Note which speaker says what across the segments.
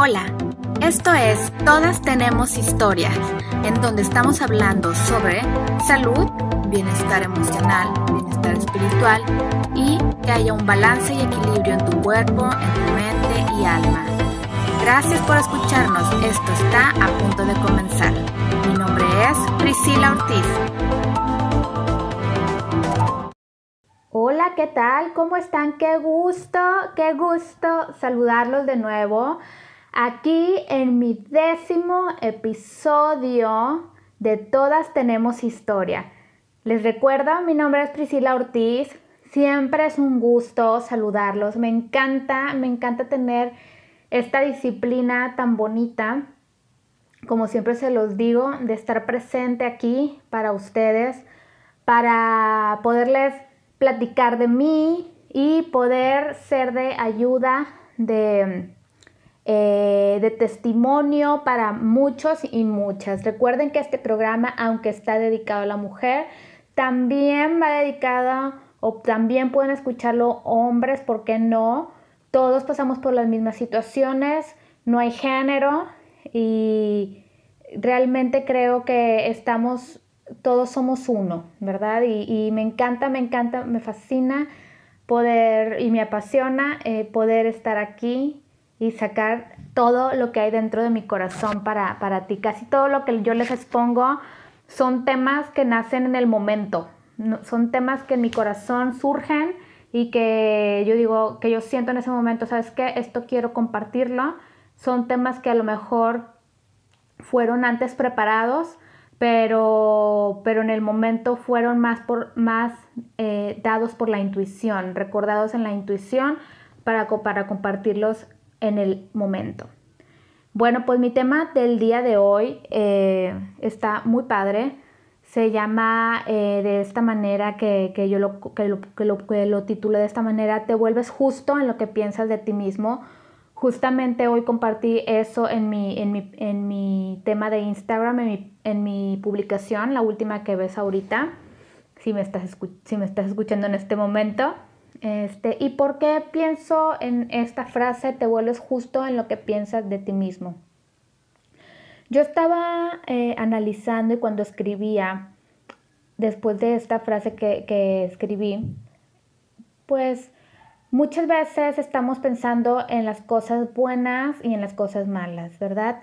Speaker 1: Hola, esto es Todas tenemos historias, en donde estamos hablando sobre salud, bienestar emocional, bienestar espiritual y que haya un balance y equilibrio en tu cuerpo, en tu mente y alma. Gracias por escucharnos, esto está a punto de comenzar. Mi nombre es Priscila Ortiz.
Speaker 2: Hola, ¿qué tal? ¿Cómo están? Qué gusto, qué gusto saludarlos de nuevo aquí en mi décimo episodio de Todas tenemos historia. Les recuerdo, mi nombre es Priscila Ortiz. Siempre es un gusto saludarlos. Me encanta, me encanta tener esta disciplina tan bonita, como siempre se los digo, de estar presente aquí para ustedes, para poderles platicar de mí y poder ser de ayuda, de eh, de testimonio para muchos y muchas. Recuerden que este programa, aunque está dedicado a la mujer, también va dedicado o también pueden escucharlo hombres, ¿por qué no? Todos pasamos por las mismas situaciones, no hay género y realmente creo que estamos, todos somos uno, ¿verdad? Y, me encanta, me encanta, me fascina poder y me apasiona eh, poder estar aquí y sacar todo lo que hay dentro de mi corazón para, para ti. Casi todo lo que yo les expongo son temas que nacen en el momento, son temas que en mi corazón surgen y que yo digo, que yo siento en ese momento, ¿sabes qué? Esto quiero compartirlo. Son temas que a lo mejor fueron antes preparados, pero, pero en el momento fueron más, por, más eh, dados por la intuición, recordados en la intuición para, para compartirlos en el momento. Bueno, pues mi tema del día de hoy eh, está muy padre. Se llama eh, de esta manera que, yo lo, que, lo, que, lo, lo titulé de esta manera, te vuelves justo en lo que piensas de ti mismo. Justamente hoy compartí eso en mi, en mi, en mi tema de Instagram, en mi, en mi, publicación, la última que ves ahorita, si me estás, si me estás escuchando en este momento. Este, ¿Y por qué pienso en esta frase, te vuelves justo en lo que piensas de ti mismo? Yo estaba eh, analizando y cuando escribía, después de esta frase que, que escribí, pues muchas veces estamos pensando en las cosas buenas y en las cosas malas, ¿verdad?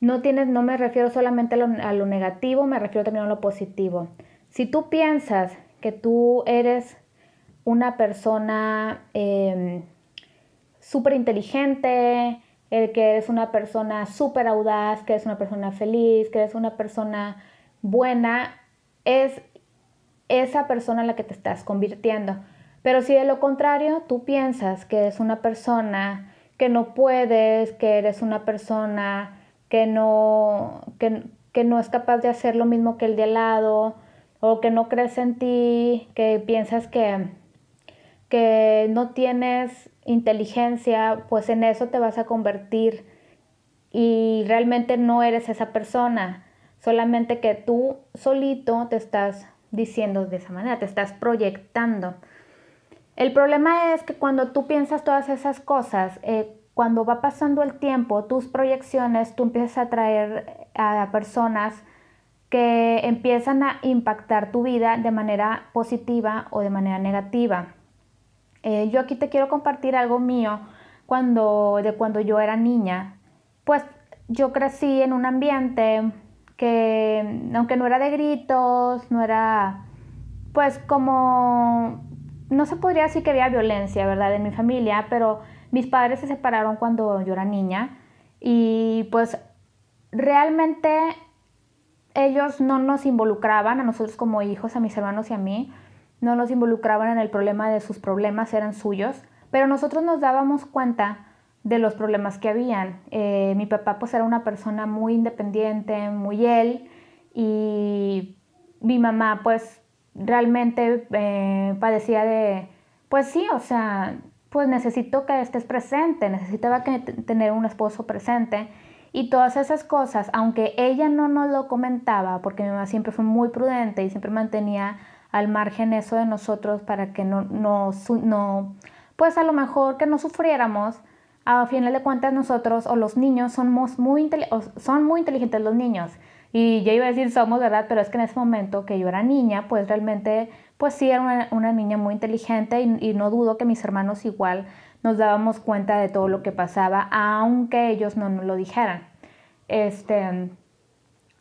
Speaker 2: No, tienes, no me refiero solamente a lo, a lo negativo, me refiero también a lo positivo. Si tú piensas que tú eres una persona eh, súper inteligente, el que eres una persona súper audaz, que eres una persona feliz, que eres una persona buena, es esa persona en la que te estás convirtiendo. Pero si de lo contrario tú piensas que eres una persona que no puedes, que eres una persona que no, que, que no es capaz de hacer lo mismo que el de al lado, o que no crees en ti, que piensas que que no tienes inteligencia, pues en eso te vas a convertir y realmente no eres esa persona, solamente que tú solito te estás diciendo de esa manera, te estás proyectando. El problema es que cuando tú piensas todas esas cosas, eh, cuando va pasando el tiempo, tus proyecciones, tú empiezas a atraer a personas que empiezan a impactar tu vida de manera positiva o de manera negativa. Eh, yo aquí te quiero compartir algo mío cuando, de cuando yo era niña. Pues yo crecí en un ambiente que, aunque no era de gritos, no era, pues como, no se podría decir que había violencia, ¿verdad? En mi familia, pero mis padres se separaron cuando yo era niña y pues realmente ellos no nos involucraban a nosotros como hijos, a mis hermanos y a mí no nos involucraban en el problema de sus problemas, eran suyos, pero nosotros nos dábamos cuenta de los problemas que habían. Eh, mi papá pues era una persona muy independiente, muy él, y mi mamá pues realmente eh, padecía de, pues sí, o sea, pues necesito que estés presente, necesitaba tener un esposo presente. Y todas esas cosas, aunque ella no nos lo comentaba, porque mi mamá siempre fue muy prudente y siempre mantenía al margen eso de nosotros para que no, no, no, pues a lo mejor que no sufriéramos, a final de cuentas nosotros o los niños somos muy, son muy inteligentes los niños. Y yo iba a decir somos, ¿verdad? Pero es que en ese momento que yo era niña, pues realmente, pues sí era una, niña muy inteligente y, no dudo que mis hermanos igual nos dábamos cuenta de todo lo que pasaba, aunque ellos no nos lo dijeran. Este,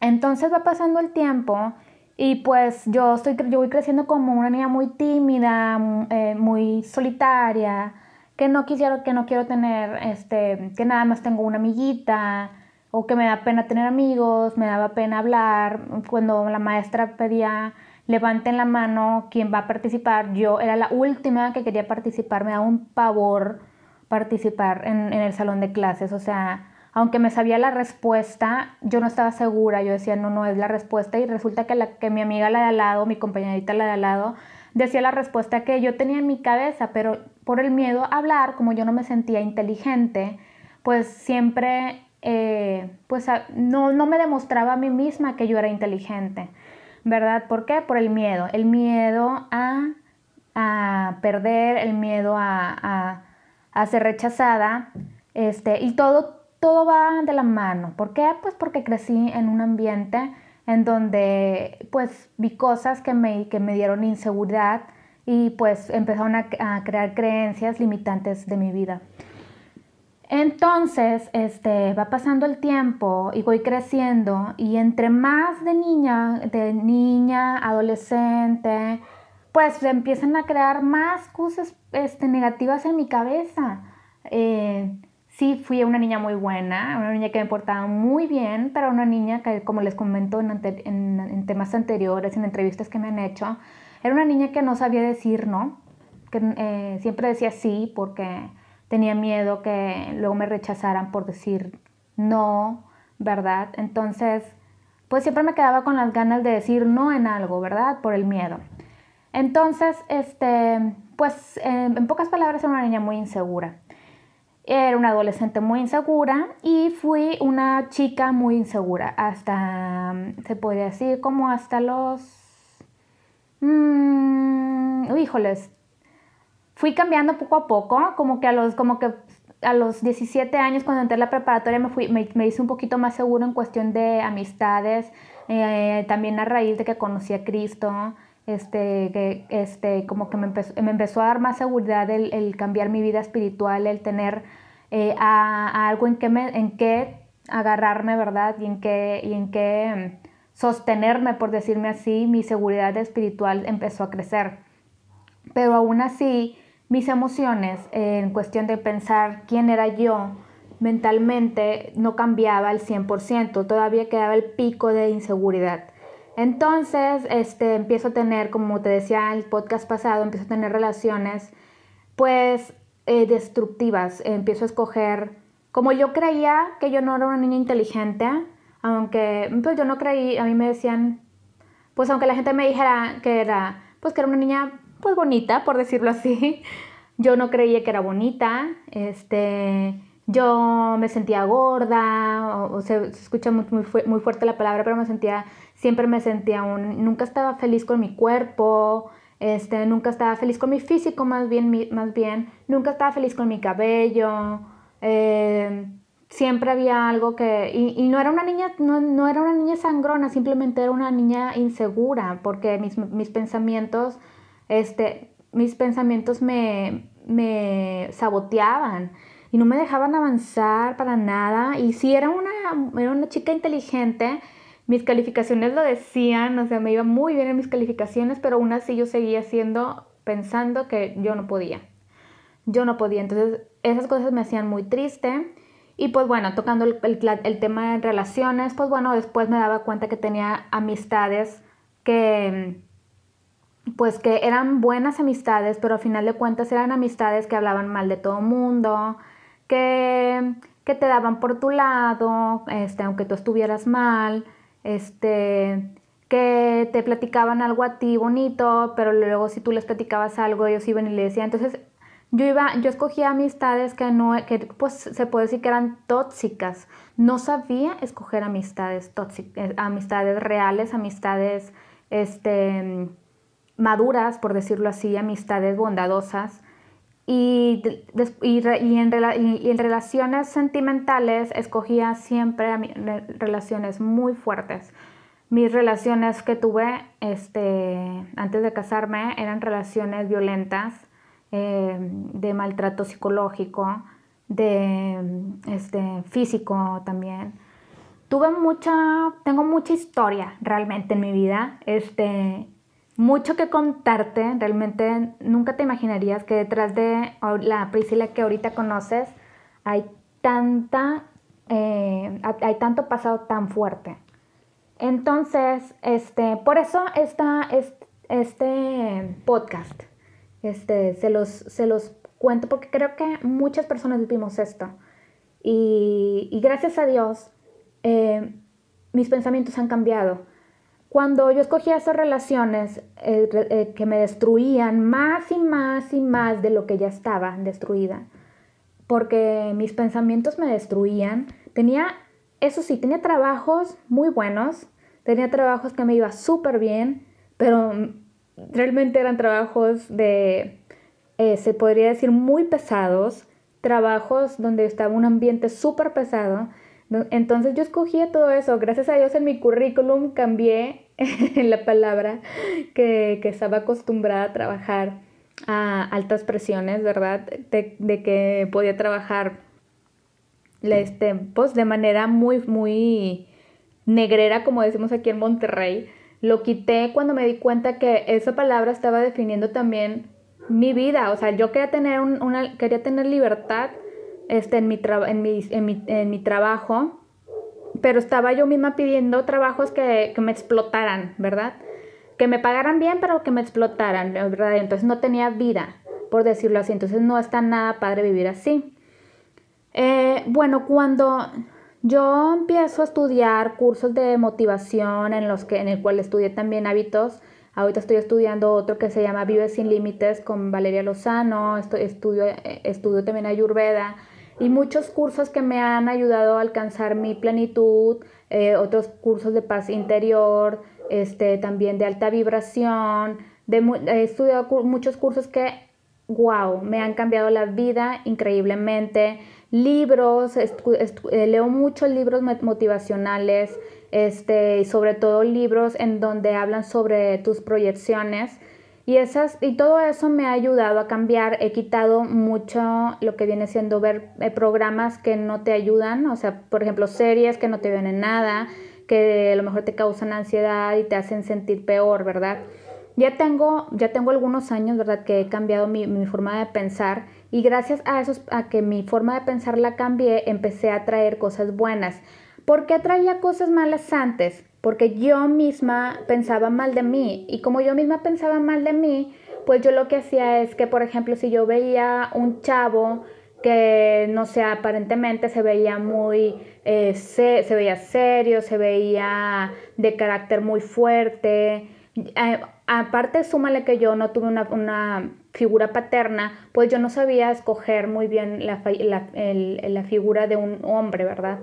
Speaker 2: entonces va pasando el tiempo y pues yo, estoy, yo voy creciendo como una niña muy tímida, eh, muy solitaria, que no quisiera, que no quiero tener, este, que nada más tengo una amiguita, o que me da pena tener amigos, me daba pena hablar. Cuando la maestra pedía, levanten la mano, quién va a participar, yo era la última que quería participar, me daba un pavor participar en, en el salón de clases, o sea, aunque me sabía la respuesta, yo no estaba segura, yo decía, no, no es la respuesta, y resulta que, que mi amiga la de al lado, mi compañerita la de al lado, decía la respuesta que yo tenía en mi cabeza, pero por el miedo a hablar, como yo no me sentía inteligente, pues siempre eh, pues no, no, me demostraba a mí misma que yo era inteligente, ¿verdad? ¿Por qué? Por el miedo, el miedo a, a perder, el miedo a, a, ser rechazada, este, y todo, todo va de la mano. ¿Por qué? Pues porque crecí en un ambiente en donde pues vi cosas que me, que me dieron inseguridad y pues empezaron a, crear creencias limitantes de mi vida. Entonces, este, va pasando el tiempo y voy creciendo y entre más de niña, de niña, adolescente, pues empiezan a crear más cosas este, negativas en mi cabeza. Eh, sí fui una niña muy buena, una niña que me portaba muy bien, pero una niña que, como les comento en, temas anteriores, en entrevistas que me han hecho, era una niña que no sabía decir no, que eh, siempre decía sí porque tenía miedo que luego me rechazaran por decir no, ¿verdad? Entonces, pues siempre me quedaba con las ganas de decir no en algo, ¿verdad? Por el miedo. Entonces, este, pues en pocas palabras era una niña muy insegura. Era una adolescente muy insegura y fui una chica muy insegura hasta, se podría decir, como hasta los... Mmm, híjoles, fui cambiando poco a poco, como que a los, como que a los 17 años cuando entré a la preparatoria me, fui, me, hice un poquito más seguro en cuestión de amistades, eh, también a raíz de que conocí a Cristo, este, que, este, como que me empezó, me empezó a dar más seguridad el, el cambiar mi vida espiritual, el tener eh, a, algo en que, me, en que agarrarme, ¿verdad? Y en que, y en mm, sostenerme, por decirme así, mi seguridad espiritual empezó a crecer. Pero aún así, mis emociones en cuestión de pensar quién era yo mentalmente no cambiaba al 100%, todavía quedaba el pico de inseguridad. Entonces, este, empiezo a tener, como te decía el podcast pasado, empiezo a tener relaciones, pues, eh, destructivas. empiezo a escoger, como yo creía que yo no era una niña inteligente, aunque, pues, yo no creí, a mí me decían, pues, aunque la gente me dijera que era, pues, que era una niña, pues, bonita, por decirlo así, yo no creía que era bonita, este, yo me sentía gorda, o, se, escucha muy, muy, fuerte la palabra, pero me sentía, siempre me sentía un, nunca estaba feliz con mi cuerpo, este, nunca estaba feliz con mi físico, más bien, más bien, nunca estaba feliz con mi cabello, eh, siempre había algo que, y, no era una niña, no, no, era una niña sangrona, simplemente era una niña insegura, porque mis, mis pensamientos, este, mis pensamientos me, me saboteaban y no me dejaban avanzar para nada. Y si era una, era una chica inteligente, mis calificaciones lo decían, o sea, me iba muy bien en mis calificaciones, pero aún así yo seguía siendo, pensando que yo no podía. Yo no podía. Entonces, esas cosas me hacían muy triste. Y pues bueno, tocando el, tema de relaciones, pues bueno, después me daba cuenta que tenía amistades que pues que eran buenas amistades, pero al final de cuentas eran amistades que hablaban mal de todo mundo, que, que te daban por tu lado, este, aunque tú estuvieras mal, este, que te platicaban algo a ti bonito, pero luego si tú les platicabas algo, ellos iban y le decían. Entonces, yo iba, yo escogía amistades que no, que pues se puede decir que eran tóxicas. No sabía escoger amistades tóxicas, eh, amistades reales, amistades, este, maduras, por decirlo así, amistades bondadosas. Y, y, en, en, relaciones sentimentales escogía siempre relaciones muy fuertes. Mis relaciones que tuve este, antes de casarme eran relaciones violentas, eh, de maltrato psicológico, de este, físico también. Tuve mucha, tengo mucha historia realmente en mi vida. Este, mucho que contarte. Realmente nunca te imaginarías que detrás de la Priscila que ahorita conoces hay tanta, eh, hay tanto pasado tan fuerte. Entonces, este, por eso está este, podcast. Este, se los, se los cuento porque creo que muchas personas vivimos esto. Y, gracias a Dios, eh, mis pensamientos han cambiado cuando yo escogía esas relaciones eh, eh, que me destruían más y más y más de lo que ya estaba destruida, porque mis pensamientos me destruían, tenía, eso sí, tenía trabajos muy buenos, tenía trabajos que me iba súper bien, pero realmente eran trabajos de, eh, se podría decir, muy pesados, trabajos donde estaba un ambiente súper pesado, entonces yo escogí todo eso. Gracias a Dios en mi currículum cambié la palabra que, estaba acostumbrada a trabajar a altas presiones, ¿verdad? De, que podía trabajar este, pues, de manera muy, muy negrera, como decimos aquí en Monterrey. Lo quité cuando me di cuenta que esa palabra estaba definiendo también mi vida. O sea, yo quería tener, una, quería tener libertad este, en, mi en, mi, en, mi, en mi trabajo, pero estaba yo misma pidiendo trabajos que, que, me explotaran, ¿verdad? Que me pagaran bien, pero que me explotaran, ¿verdad? Entonces no tenía vida, por decirlo así. Entonces no está nada padre vivir así. Eh, bueno, cuando yo empiezo a estudiar cursos de motivación en los que en el cual estudié también hábitos, ahorita estoy estudiando otro que se llama Vive sin límites con Valeria Lozano, estudio, eh, estudio también Ayurveda y muchos cursos que me han ayudado a alcanzar mi plenitud, eh, otros cursos de paz interior, este, también de alta vibración. De, he estudiado muchos cursos que, wow, me han cambiado la vida increíblemente. Libros, eh, leo muchos libros motivacionales, este, sobre todo libros en donde hablan sobre tus proyecciones y, esas, y todo eso me ha ayudado a cambiar. He quitado mucho lo que viene siendo ver eh, programas que no te ayudan, o sea, por ejemplo, series que no te ven en nada, que a lo mejor te causan ansiedad y te hacen sentir peor, ¿verdad? Ya tengo, ya tengo algunos años, ¿verdad? Que he cambiado mi, mi forma de pensar y gracias a eso, a que mi forma de pensar la cambié, empecé a traer cosas buenas. ¿Por qué traía cosas malas antes? Porque yo misma pensaba mal de mí y como yo misma pensaba mal de mí, pues yo lo que hacía es que, por ejemplo, si yo veía un chavo que, no sé, aparentemente se veía muy, eh, se, veía serio, se veía de carácter muy fuerte, eh, aparte súmale que yo no tuve una, figura paterna, pues yo no sabía escoger muy bien la, la figura de un hombre, ¿verdad?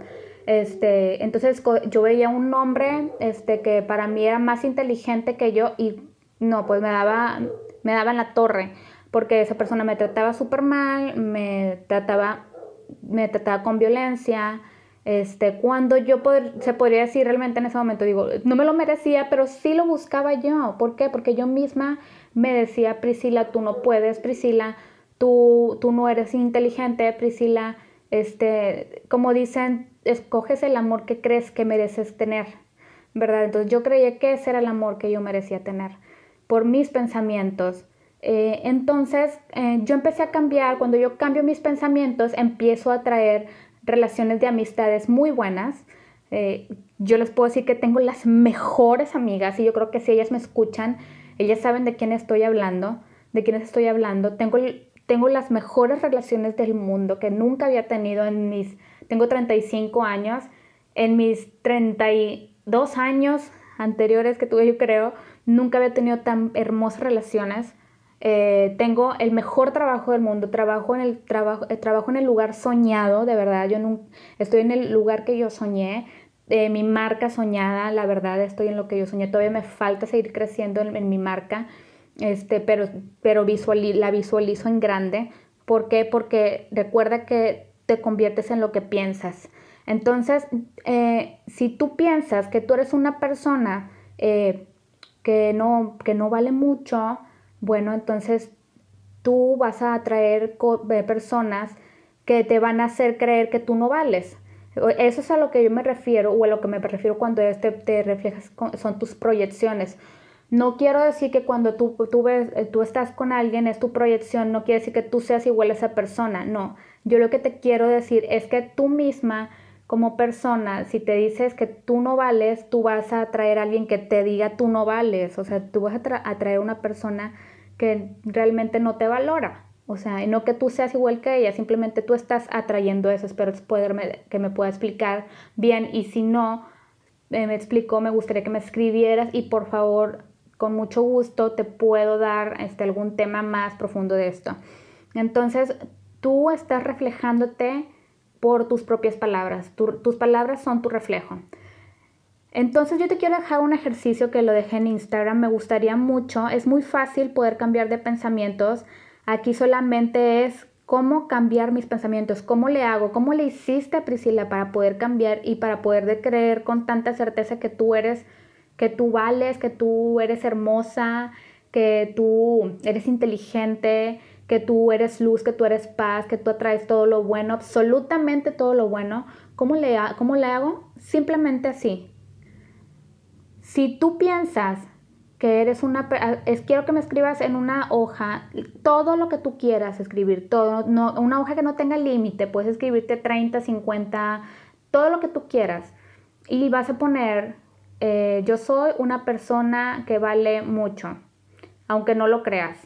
Speaker 2: Este, entonces yo veía un hombre este, que para mí era más inteligente que yo y no, pues me daba, me daba en la torre, porque esa persona me trataba súper mal, me trataba, me trataba con violencia, este, cuando yo se podría decir realmente en ese momento, digo, no me lo merecía, pero sí lo buscaba yo. ¿Por qué? Porque yo misma me decía, Priscila, tú no puedes, Priscila, tú, tú no eres inteligente, Priscila, este, como dicen, escoges el amor que crees que mereces tener, ¿verdad? Entonces yo creía que ese era el amor que yo merecía tener por mis pensamientos. Eh, entonces eh, yo empecé a cambiar, cuando yo cambio mis pensamientos, empiezo a traer relaciones de amistades muy buenas. Eh, yo les puedo decir que tengo las mejores amigas y yo creo que si ellas me escuchan, ellas saben de quién estoy hablando, de quiénes estoy hablando. Tengo, tengo las mejores relaciones del mundo que nunca había tenido en mis tengo 35 años. En mis 32 años anteriores que tuve, yo creo, nunca había tenido tan hermosas relaciones. Eh, tengo el mejor trabajo del mundo, trabajo en el, trabajo, eh, trabajo en el lugar soñado, de verdad, yo no, estoy en el lugar que yo soñé, eh, mi marca soñada, la verdad, estoy en lo que yo soñé, todavía me falta seguir creciendo en, mi marca, este, pero, pero la visualizo en grande, ¿Por qué? Porque recuerda que te conviertes en lo que piensas. Entonces, eh, si tú piensas que tú eres una persona eh, que, no, que no vale mucho, bueno, entonces tú vas a atraer eh, personas que te van a hacer creer que tú no vales. Eso es a lo que yo me refiero, o a lo que me refiero cuando te, te reflejas, son tus proyecciones. No quiero decir que cuando tú, tú, ves, tú estás con alguien es tu proyección, no quiere decir que tú seas igual a esa persona, no. Yo lo que te quiero decir es que tú misma como persona, si te dices que tú no vales, tú vas a atraer a alguien que te diga tú no vales. O sea, tú vas a atraer a una persona que realmente no te valora. O sea, no que tú seas igual que ella, simplemente tú estás atrayendo eso. Espero poderme, que me pueda explicar bien. Y si no eh, me explico, me gustaría que me escribieras y por favor, con mucho gusto, te puedo dar este, algún tema más profundo de esto. Entonces, tú estás reflejándote por tus propias palabras. tus palabras son tu reflejo. Entonces yo te quiero dejar un ejercicio que lo dejé en Instagram, me gustaría mucho, es muy fácil poder cambiar de pensamientos, aquí solamente es cómo cambiar mis pensamientos, cómo le hago, cómo le hiciste a Priscila para poder cambiar y para poder de creer con tanta certeza que tú eres, que tú vales, que tú eres hermosa, que tú eres inteligente, que tú eres luz, que tú eres paz, que tú atraes todo lo bueno, absolutamente todo lo bueno. ¿Cómo le, cómo le hago? Simplemente así. Si tú piensas que eres una... Es, quiero que me escribas en una hoja todo lo que tú quieras escribir, todo, no, una hoja que no tenga límite, puedes escribirte 30, 50, todo lo que tú quieras. Y vas a poner, eh, yo soy una persona que vale mucho, aunque no lo creas,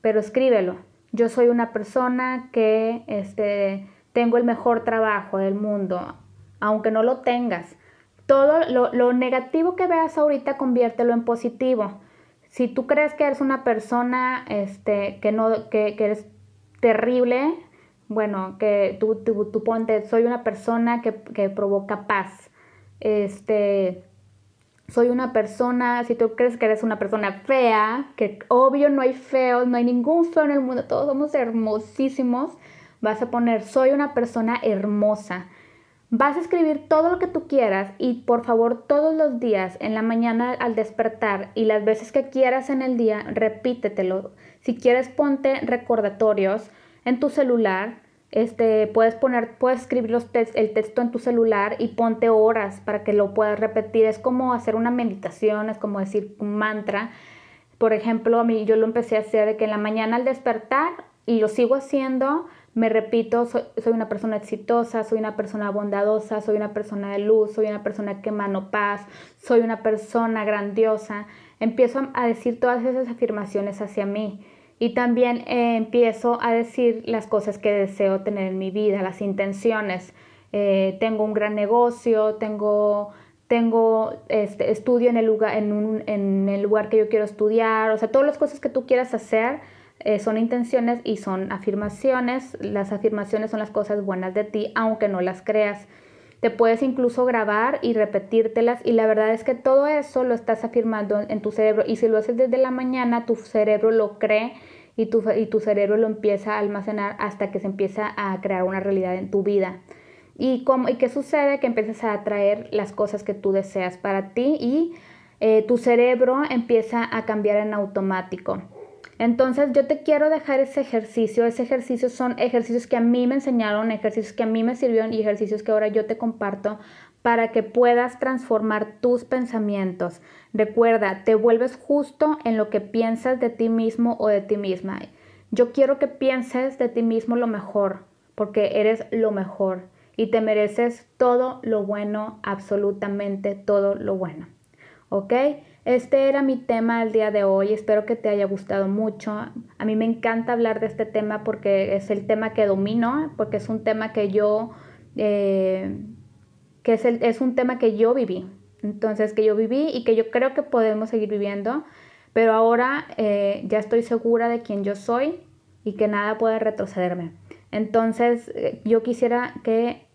Speaker 2: pero escríbelo yo soy una persona que este, tengo el mejor trabajo del mundo, aunque no lo tengas. Todo lo, negativo que veas ahorita conviértelo en positivo. Si tú crees que eres una persona este, que, no, que, eres terrible, bueno, que tú, tú, ponte, soy una persona que, que provoca paz. Este, soy una persona, si tú crees que eres una persona fea, que obvio no hay feos, no hay ningún feo en el mundo, todos somos hermosísimos, vas a poner soy una persona hermosa. Vas a escribir todo lo que tú quieras y por favor todos los días en la mañana al despertar y las veces que quieras en el día, repítetelo. Si quieres ponte recordatorios en tu celular este, puedes poner, puedes escribir los el texto en tu celular y ponte horas para que lo puedas repetir. Es como hacer una meditación, es como decir un mantra. Por ejemplo, a mí yo lo empecé a hacer de que en la mañana al despertar, y lo sigo haciendo, me repito, soy, una persona exitosa, soy una persona bondadosa, soy una persona de luz, soy una persona que emano paz, soy una persona grandiosa. Empiezo a decir todas esas afirmaciones hacia mí. Y también eh, empiezo a decir las cosas que deseo tener en mi vida, las intenciones. Eh, tengo un gran negocio, tengo, tengo este, estudio en el, lugar, en, en, el lugar que yo quiero estudiar, o sea, todas las cosas que tú quieras hacer eh, son intenciones y son afirmaciones. Las afirmaciones son las cosas buenas de ti, aunque no las creas. Te puedes incluso grabar y repetírtelas y la verdad es que todo eso lo estás afirmando en tu cerebro y si lo haces desde la mañana, tu cerebro lo cree y tu, y tu cerebro lo empieza a almacenar hasta que se empieza a crear una realidad en tu vida. ¿Y, cómo, y qué sucede? Que empiezas a atraer las cosas que tú deseas para ti y eh, tu cerebro empieza a cambiar en automático. Entonces yo te quiero dejar ese ejercicio. Ese ejercicio son ejercicios que a mí me enseñaron, ejercicios que a mí me sirvieron y ejercicios que ahora yo te comparto para que puedas transformar tus pensamientos. Recuerda, te vuelves justo en lo que piensas de ti mismo o de ti misma. Yo quiero que pienses de ti mismo lo mejor, porque eres lo mejor y te mereces todo lo bueno, absolutamente todo lo bueno. ¿Ok? Este era mi tema el día de hoy, espero que te haya gustado mucho. A mí me encanta hablar de este tema porque es el tema que domino, porque es un tema que yo, eh, que es, es un tema que yo viví, entonces que yo viví y que yo creo que podemos seguir viviendo, pero ahora eh, ya estoy segura de quién yo soy y que nada puede retrocederme. Entonces eh, yo quisiera que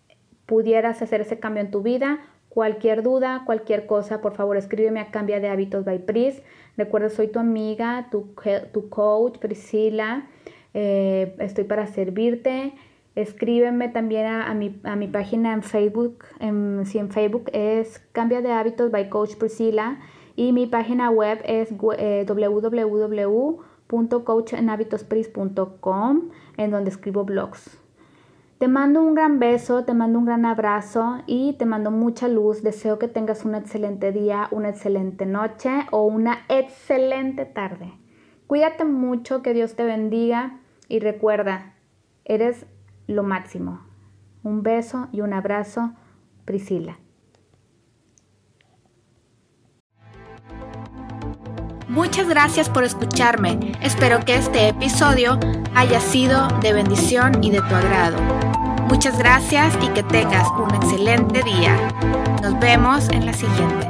Speaker 2: pudieras hacer ese cambio en tu vida Cualquier duda, cualquier cosa, por favor escríbeme a Cambia de Hábitos by Pris. Recuerda, soy tu amiga, tu, tu coach, Priscila. Eh, estoy para servirte. Escríbeme también a, mi, página en Facebook. En, si en Facebook es Cambia de Hábitos by Coach Priscila. Y mi página web es eh, www.coachenhabitospris.com en donde escribo blogs. Te mando un gran beso, te mando un gran abrazo y te mando mucha luz. Deseo que tengas un excelente día, una excelente noche o una excelente tarde. Cuídate mucho, que Dios te bendiga y recuerda, eres lo máximo. Un beso y un abrazo, Priscila.
Speaker 1: Muchas gracias por escucharme. Espero que este episodio haya sido de bendición y de tu agrado. Muchas gracias y que tengas un excelente día. Nos vemos en la siguiente.